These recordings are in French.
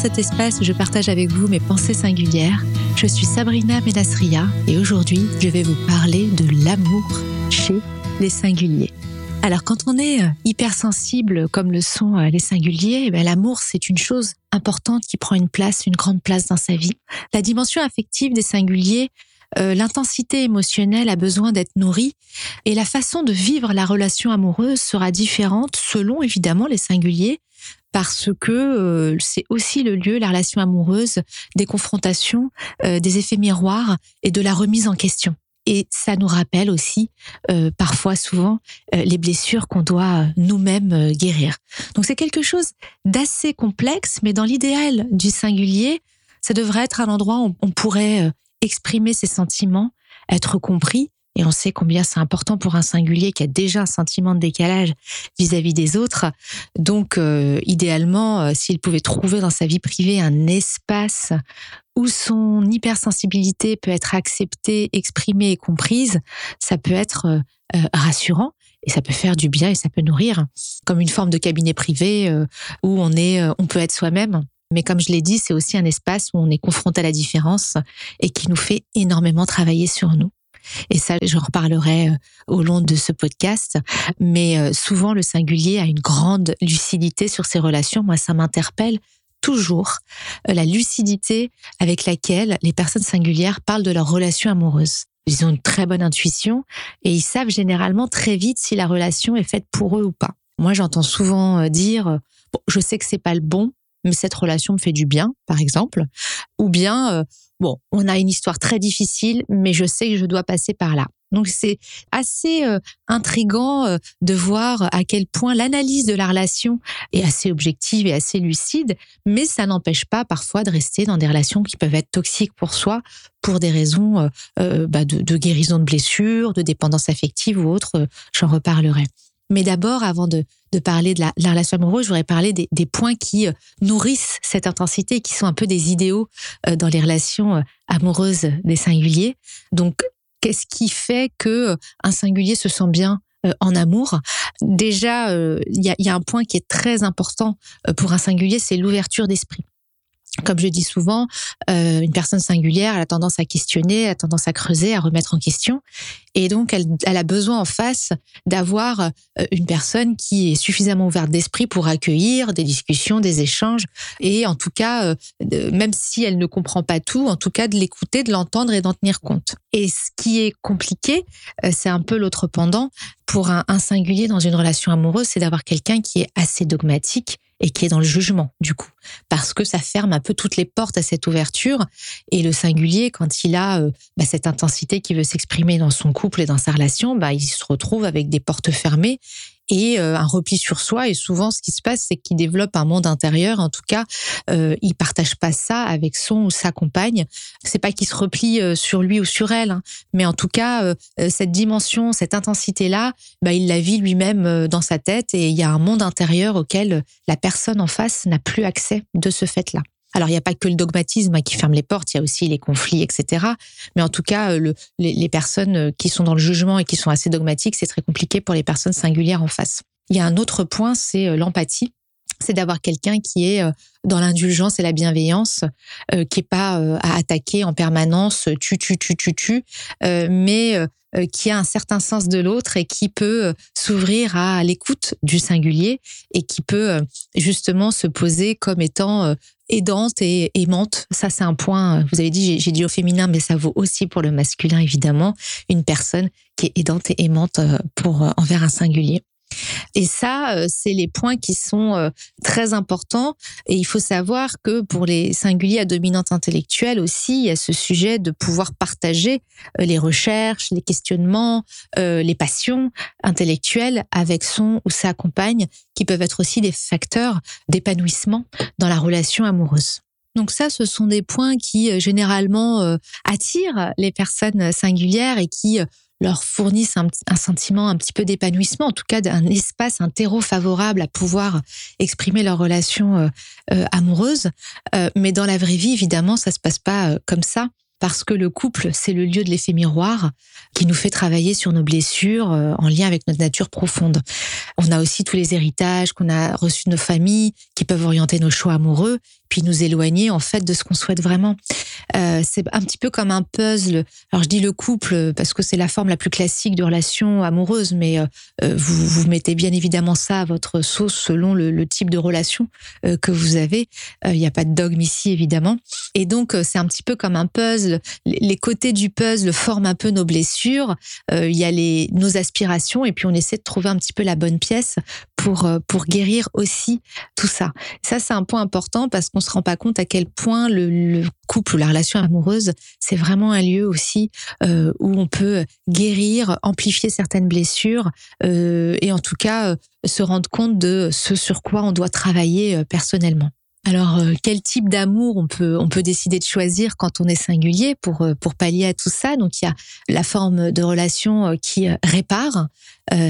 cet espace où je partage avec vous mes pensées singulières. Je suis Sabrina Menasria et aujourd'hui je vais vous parler de l'amour chez les singuliers. Alors quand on est euh, hypersensible comme le sont euh, les singuliers, eh ben, l'amour c'est une chose importante qui prend une place, une grande place dans sa vie. La dimension affective des singuliers, euh, l'intensité émotionnelle a besoin d'être nourrie et la façon de vivre la relation amoureuse sera différente selon évidemment les singuliers parce que c'est aussi le lieu, la relation amoureuse, des confrontations, des effets miroirs et de la remise en question et ça nous rappelle aussi euh, parfois souvent euh, les blessures qu'on doit euh, nous-mêmes guérir. Donc c'est quelque chose d'assez complexe, mais dans l'idéal du singulier, ça devrait être un endroit où on pourrait exprimer ses sentiments, être compris et on sait combien c'est important pour un singulier qui a déjà un sentiment de décalage vis-à-vis des autres. Donc, euh, idéalement, euh, s'il pouvait trouver dans sa vie privée un espace où son hypersensibilité peut être acceptée, exprimée et comprise, ça peut être euh, rassurant et ça peut faire du bien et ça peut nourrir, comme une forme de cabinet privé où on est, on peut être soi-même. Mais comme je l'ai dit, c'est aussi un espace où on est confronté à la différence et qui nous fait énormément travailler sur nous. Et ça, j'en reparlerai euh, au long de ce podcast. Mais euh, souvent, le singulier a une grande lucidité sur ses relations. Moi, ça m'interpelle toujours euh, la lucidité avec laquelle les personnes singulières parlent de leurs relations amoureuses. Ils ont une très bonne intuition et ils savent généralement très vite si la relation est faite pour eux ou pas. Moi, j'entends souvent dire, je sais que c'est pas le bon, mais cette relation me fait du bien, par exemple. Ou bien, bon, on a une histoire très difficile, mais je sais que je dois passer par là. Donc c'est assez euh, intrigant euh, de voir à quel point l'analyse de la relation est assez objective et assez lucide, mais ça n'empêche pas parfois de rester dans des relations qui peuvent être toxiques pour soi pour des raisons euh, bah, de, de, guérison de blessures, de dépendance affective ou autre. J'en reparlerai. Mais d'abord, avant de, parler de la, relation amoureuse, je voudrais parler des, points qui euh, nourrissent cette intensité, qui sont un peu des idéaux euh, dans les relations euh, amoureuses des singuliers. Donc, qu'est-ce qui fait que un singulier se sent bien en amour? Déjà, il y, a, y, a, un point qui est très important pour un singulier, c'est l'ouverture d'esprit comme je dis souvent, euh, une personne singulière, elle a tendance à questionner, a tendance à creuser, à remettre en question. Et donc, elle, a besoin en face d'avoir euh, une personne qui est suffisamment ouverte d'esprit pour accueillir des discussions, des échanges. Et en tout cas, euh, même si elle ne comprend pas tout, en tout cas de l'écouter, de l'entendre et d'en tenir compte. Et ce qui est compliqué, c'est un peu l'autre pendant. Pour un singulier dans une relation amoureuse, c'est d'avoir quelqu'un qui est assez dogmatique et qui est dans le jugement du coup, parce que ça ferme un peu toutes les portes à cette ouverture. Et le singulier, quand il a euh, bah, cette intensité qui veut s'exprimer dans son couple et dans sa relation, bah, il se retrouve avec des portes fermées et euh, un repli sur soi. Et souvent, ce qui se passe, c'est qu'il développe un monde intérieur. En tout cas, euh, il partage pas ça avec son ou sa compagne. C'est pas qu'il se replie euh, sur lui ou sur elle, hein. mais en tout cas, euh, cette dimension, cette intensité-là, bah, il la vit lui-même dans sa tête et il y a un monde intérieur auquel la personne en face n'a plus accès de ce fait-là. Alors, il n'y a pas que le dogmatisme hein, qui ferme les portes, il y a aussi les conflits, etc. Mais en tout cas, le, les, personnes euh, qui sont dans le jugement et qui sont assez dogmatiques, c'est très compliqué pour les personnes singulières en face. Il y a un autre point, c'est euh, l'empathie. C'est d'avoir quelqu'un qui est euh, dans l'indulgence et la bienveillance, qui est pas à attaquer en permanence, tu, tu, tu, tu, tu, mais qui a un certain sens de l'autre et qui peut s'ouvrir à l'écoute du singulier et qui peut justement se poser comme étant aidante et aimante. Ça, c'est un point, vous avez dit, j'ai dit au féminin, mais ça vaut aussi pour le masculin, évidemment. Une personne qui est aidante et aimante euh, pour, euh, envers un singulier. Et ça, euh, c'est les points qui sont euh, très importants. Et il faut savoir que pour les singuliers à dominante intellectuelle aussi, il y a ce sujet de pouvoir partager euh, les recherches, les questionnements, les passions intellectuelles avec son ou sa compagne, qui peuvent être aussi des facteurs d'épanouissement dans la relation amoureuse. Donc ça, ce sont des points qui généralement attirent les personnes singulières et qui leur fournissent un, sentiment un petit peu d'épanouissement, en tout cas d'un espace, un terreau favorable à pouvoir exprimer leur relation euh, euh, amoureuse. Euh, mais dans la vraie vie, évidemment, ça se passe pas comme ça parce que le couple, c'est le lieu de l'effet miroir qui nous fait travailler sur nos blessures en lien avec notre nature profonde. On a aussi tous les héritages qu'on a reçus de nos familles qui peuvent orienter nos choix amoureux puis nous éloigner en fait de ce qu'on souhaite vraiment. Euh, c'est un petit peu comme un puzzle. Alors je dis le couple parce que c'est la forme la plus classique de relation amoureuse, mais euh, euh, vous, vous mettez bien évidemment ça à votre sauce selon le, type de relation que vous avez. Il n'y a pas de dogme ici évidemment. Et donc c'est un petit peu comme un puzzle. Les côtés du puzzle forment un peu nos blessures. Il y a les nos aspirations et puis on essaie de trouver un petit peu la bonne pièce pour pour guérir aussi tout ça. Ça c'est un point important parce qu'on on se rend pas compte à quel point le, couple ou la relation amoureuse, c'est vraiment un lieu aussi euh, où on peut guérir, amplifier certaines blessures euh, et en tout cas euh, se rendre compte de ce sur quoi on doit travailler personnellement. Alors, quel type d'amour on peut on peut décider de choisir quand on est singulier pour pour pallier à tout ça? Donc, il y a la forme de relation qui répare.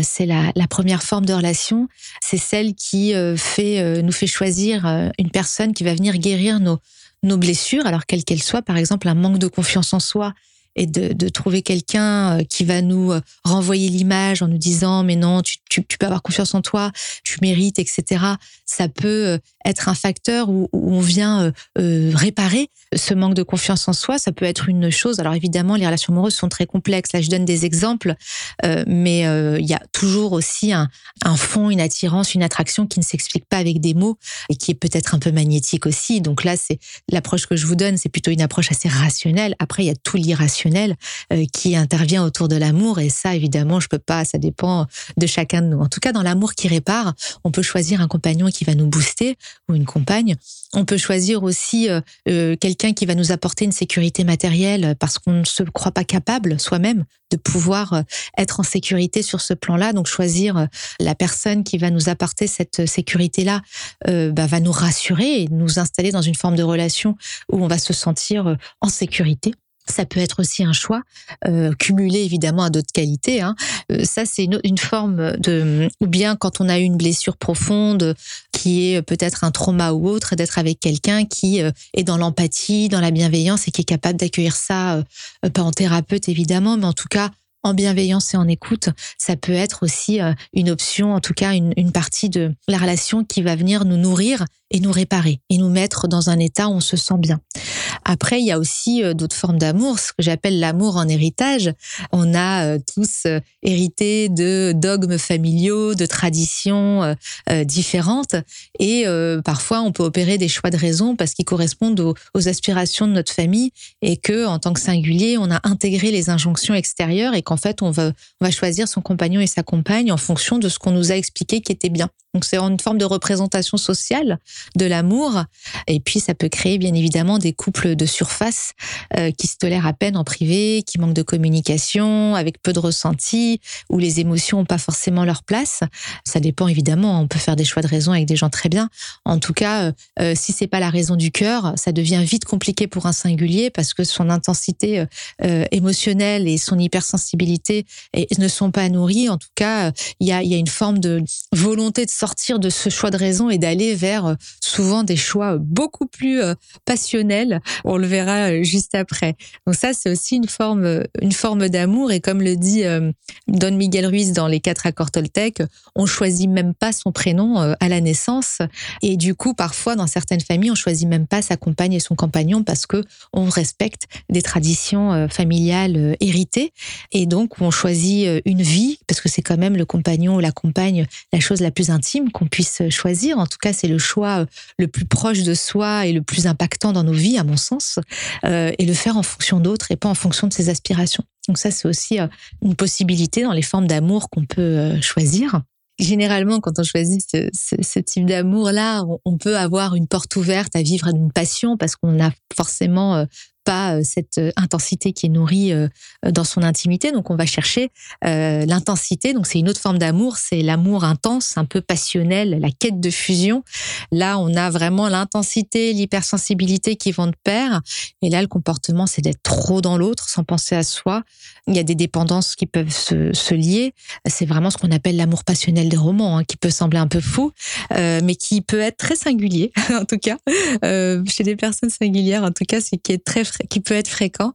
c'est la, première forme de relation. C'est celle qui fait nous fait choisir une personne qui va venir guérir nos nos blessures, alors quelles qu'elles soient. Par exemple, un manque de confiance en soi et de, trouver quelqu'un euh, qui va nous euh, renvoyer l'image en nous disant mais non tu, tu, peux avoir confiance en toi tu mérites etc ça peut euh, être un facteur où, où on vient euh, réparer ce manque de confiance en soi ça peut être une chose alors évidemment les relations amoureuses sont très complexes là je donne des exemples euh, mais il y a toujours aussi un, un fond une attirance une attraction qui ne s'explique pas avec des mots et qui est peut-être un peu magnétique aussi donc là c'est l'approche que je vous donne c'est plutôt une approche assez rationnelle après il y a tout l'irrationnel euh, qui intervient autour de l'amour. Et ça, évidemment, je peux pas, ça dépend de chacun de nous. En tout cas, dans l'amour qui répare, on peut choisir un compagnon qui va nous booster ou une compagne. On peut choisir aussi euh, euh, quelqu'un qui va nous apporter une sécurité matérielle parce qu'on ne se croit pas capable soi-même de pouvoir être en sécurité sur ce plan-là. Donc choisir la personne qui va nous apporter cette sécurité-là bah, va nous rassurer et nous installer dans une forme de relation où on va se sentir en sécurité. Ça peut être aussi un choix euh, cumulé évidemment à d'autres qualités. Hein. Euh, ça, c'est une, forme de, ou bien quand on a eu une blessure profonde, qui est peut-être un trauma ou autre, d'être avec quelqu'un qui euh, est dans l'empathie, dans la bienveillance et qui est capable d'accueillir ça, pas en thérapeute évidemment, mais en tout cas en bienveillance et en écoute, ça peut être aussi une option, en tout cas une partie de la relation qui va venir nous nourrir et nous réparer et nous mettre dans un état où on se sent bien. Après, il y a aussi euh, d'autres formes d'amour, ce que j'appelle l'amour en héritage. On a euh, tous euh, hérité de dogmes familiaux, de traditions différentes, et parfois on peut opérer des choix de raison parce qu'ils correspondent aux, aspirations de notre famille, et que en tant que singulier, on a intégré les injonctions extérieures et qu'en fait on va, on va choisir son compagnon et sa compagne en fonction de ce qu'on nous a expliqué qui était bien. Donc c'est une forme de représentation sociale de l'amour. Et puis ça peut créer bien évidemment des couples de surface euh, qui se tolèrent à peine en privé, qui manquent de communication, avec peu de ressenti, où les émotions n'ont pas forcément leur place. Ça dépend évidemment. On peut faire des choix de raison avec des gens très bien. En tout cas, euh, euh si c'est pas la raison du cœur, ça devient vite compliqué pour un singulier parce que son intensité euh, émotionnelle et son hypersensibilité ne sont pas nourries. En tout cas, il y a, une forme de volonté de sortir de ce choix de raison et d'aller vers souvent des choix beaucoup plus passionnels. On le verra euh, juste après. Donc ça, c'est aussi une forme, une forme d'amour. Et comme le dit Don Miguel Ruiz dans les quatre accords Toltec, on choisit même pas son prénom à la naissance. Et du coup, parfois, dans certaines familles, on choisit même pas sa compagne et son compagnon parce que on respecte des traditions familiales héritées. Et donc, on choisit une vie parce que c'est quand même le compagnon ou la compagne la chose la plus intime qu'on puisse choisir. En tout cas, c'est le choix euh, le plus proche de soi et le plus impactant dans nos vies, à mon sens, euh, et le faire en fonction d'autres et pas en fonction de ses aspirations. Donc ça, c'est aussi euh, une possibilité dans les formes d'amour qu'on peut choisir. Généralement, quand on choisit ce, ce, type d'amour-là, on, on, peut avoir une porte ouverte à vivre une passion parce qu'on a forcément euh, cette euh, intensité qui est nourrie euh, dans son intimité. Donc on va chercher l'intensité. Donc c'est une autre forme d'amour, c'est l'amour intense, un peu passionnel, la quête de fusion. Là, on a vraiment l'intensité, l'hypersensibilité qui vont de pair. Et là, le comportement, c'est d'être trop dans l'autre sans penser à soi. Il y a des dépendances qui peuvent se, lier. C'est vraiment ce qu'on appelle l'amour passionnel des romans, hein, qui peut sembler un peu fou, mais qui peut être très singulier, en tout cas, chez des personnes singulières. En tout cas, c'est qui est très qui peut être fréquent.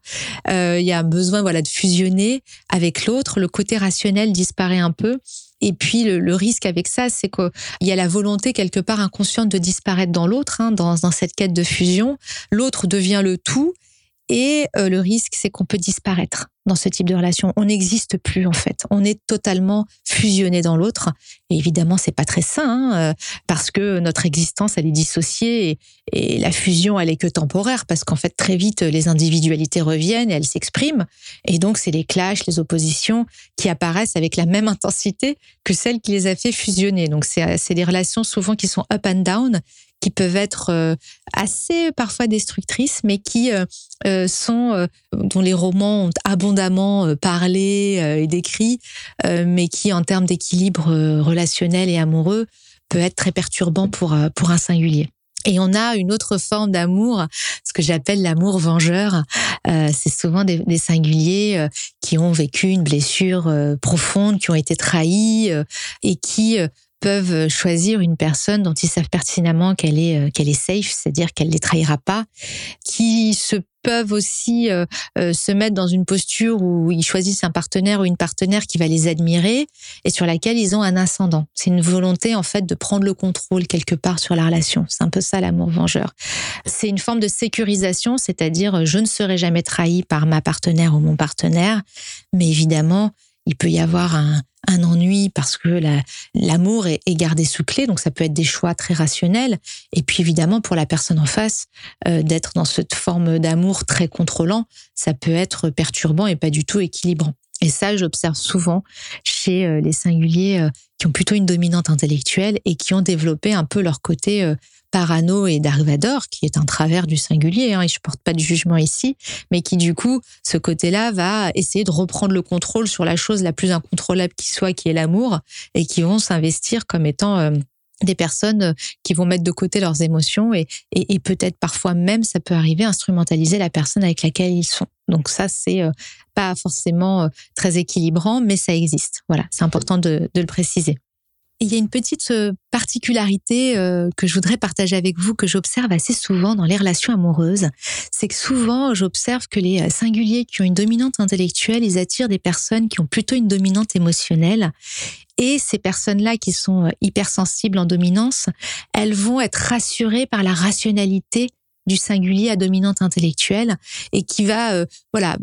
Euh, il y a un besoin voilà de fusionner avec l'autre. Le côté rationnel disparaît un peu. Et puis le, risque avec ça, c'est qu'il y a la volonté quelque part inconsciente de disparaître dans l'autre, hein, dans, dans cette quête de fusion. L'autre devient le tout et euh, le risque, c'est qu'on peut disparaître dans ce type de relation. On n'existe plus en fait. On est totalement fusionné dans l'autre. Et évidemment, c'est pas très sain hein, euh, parce que notre existence elle est dissociée et, la fusion elle est que temporaire parce qu'en fait très vite les individualités reviennent et elles s'expriment. Et donc c'est les clashs, les oppositions qui apparaissent avec la même intensité que celle qui les a fait fusionner. Donc c'est des relations souvent qui sont up and down qui peuvent être euh, assez parfois destructrices, mais qui euh, euh, sont dont les romans ont abondamment parlé et décrit, mais qui en termes d'équilibre relationnel et amoureux peut être très perturbant pour pour un singulier. Et on a une autre forme d'amour, ce que j'appelle l'amour vengeur. c'est souvent des, des singuliers qui ont vécu une blessure profonde, qui ont été trahis et qui peuvent choisir une personne dont ils savent pertinemment qu'elle est euh, qu'elle est safe, c'est-à-dire qu'elle les trahira pas, qui se peuvent aussi euh, euh, se mettre dans une posture où ils choisissent un partenaire ou une partenaire qui va les admirer et sur laquelle ils ont un ascendant. C'est une volonté en fait de prendre le contrôle quelque part sur la relation. C'est un peu ça l'amour vengeur. C'est une forme de sécurisation, c'est-à-dire je ne serai jamais trahi par ma partenaire ou mon partenaire, mais évidemment il peut y avoir un, un ennui parce que l'amour est, gardé sous clé, donc ça peut être des choix très rationnels. Et puis évidemment pour la personne en face, euh, d'être dans cette forme d'amour très contrôlant, ça peut être perturbant et pas du tout équilibrant. Et ça, j'observe souvent chez euh, les singuliers euh, qui ont plutôt une dominante intellectuelle et qui ont développé un peu leur côté Parano et Dark Vador, qui est un travers du singulier, hein, et je porte pas de jugement ici, mais qui du coup, ce côté-là va essayer de reprendre le contrôle sur la chose la plus incontrôlable qui soit, qui est l'amour, et qui vont s'investir comme étant euh, des personnes qui vont mettre de côté leurs émotions et, et, peut-être parfois même ça peut arriver instrumentaliser la personne avec laquelle ils sont. Donc ça c'est euh, pas forcément euh, très équilibrant, mais ça existe. Voilà, c'est important de, le préciser il y a une petite euh, particularité euh, que je voudrais partager avec vous, que j'observe assez souvent dans les relations amoureuses. C'est que souvent, j'observe que les singuliers qui ont une dominante intellectuelle, ils attirent des personnes qui ont plutôt une dominante émotionnelle. Et ces personnes-là qui sont hypersensibles en dominance, elles vont être rassurées par la rationalité du singulier à dominante intellectuelle et qui va, voilà,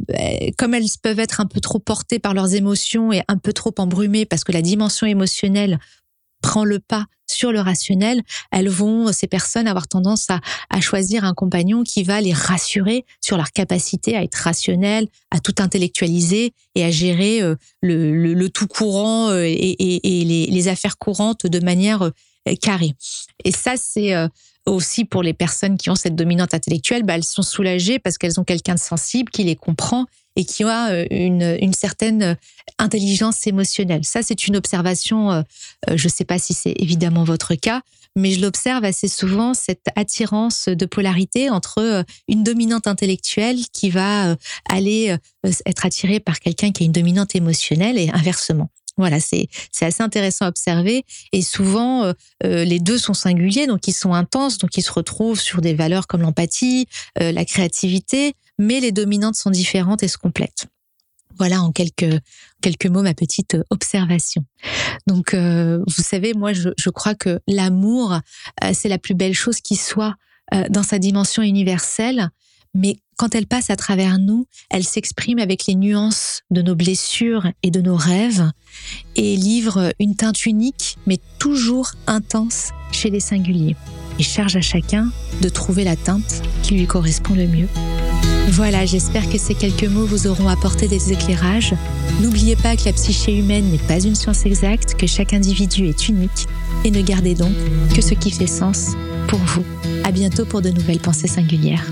comme elles peuvent être un peu trop portées par leurs émotions et un peu trop embrumées parce que la dimension émotionnelle prend le pas sur le rationnel, elles vont, ces personnes, avoir tendance à, à, choisir un compagnon qui va les rassurer sur leur capacité à être rationnel, à tout intellectualiser et à gérer euh, le, le, tout courant euh, et, les, affaires courantes de manière euh, carrée. Et ça, c'est aussi pour les personnes qui ont cette dominante intellectuelle, bah, elles sont soulagées parce qu'elles ont quelqu'un de sensible qui les comprend et qui a euh, une, une certaine intelligence émotionnelle. Ça, c'est une observation, euh, euh, je ne sais pas si c'est évidemment votre cas, mais je l'observe assez souvent, cette attirance de polarité entre une dominante intellectuelle qui va aller être attirée par quelqu'un qui a une dominante émotionnelle et inversement. Voilà, c'est assez intéressant à observer et souvent les deux sont singuliers, donc ils sont intenses, donc ils se retrouvent sur des valeurs comme l'empathie, la créativité, mais les dominantes sont différentes et se complètent. Voilà en quelques quelques mots ma petite observation. Donc euh, vous savez, moi je, je crois que l'amour euh, c'est la plus belle chose qui soit euh, dans sa dimension universelle, mais quand elle passe à travers nous, elle s'exprime avec les nuances de nos blessures et de nos rêves et livre une teinte unique mais toujours intense chez les singuliers et charge à chacun de trouver la teinte qui lui correspond le mieux. Voilà, j'espère que ces quelques mots vous auront apporté des éclairages. N'oubliez pas que la psyché humaine n'est pas une science exacte, que chaque individu est unique, et ne gardez donc que ce qui fait sens pour vous. À bientôt pour de nouvelles pensées singulières.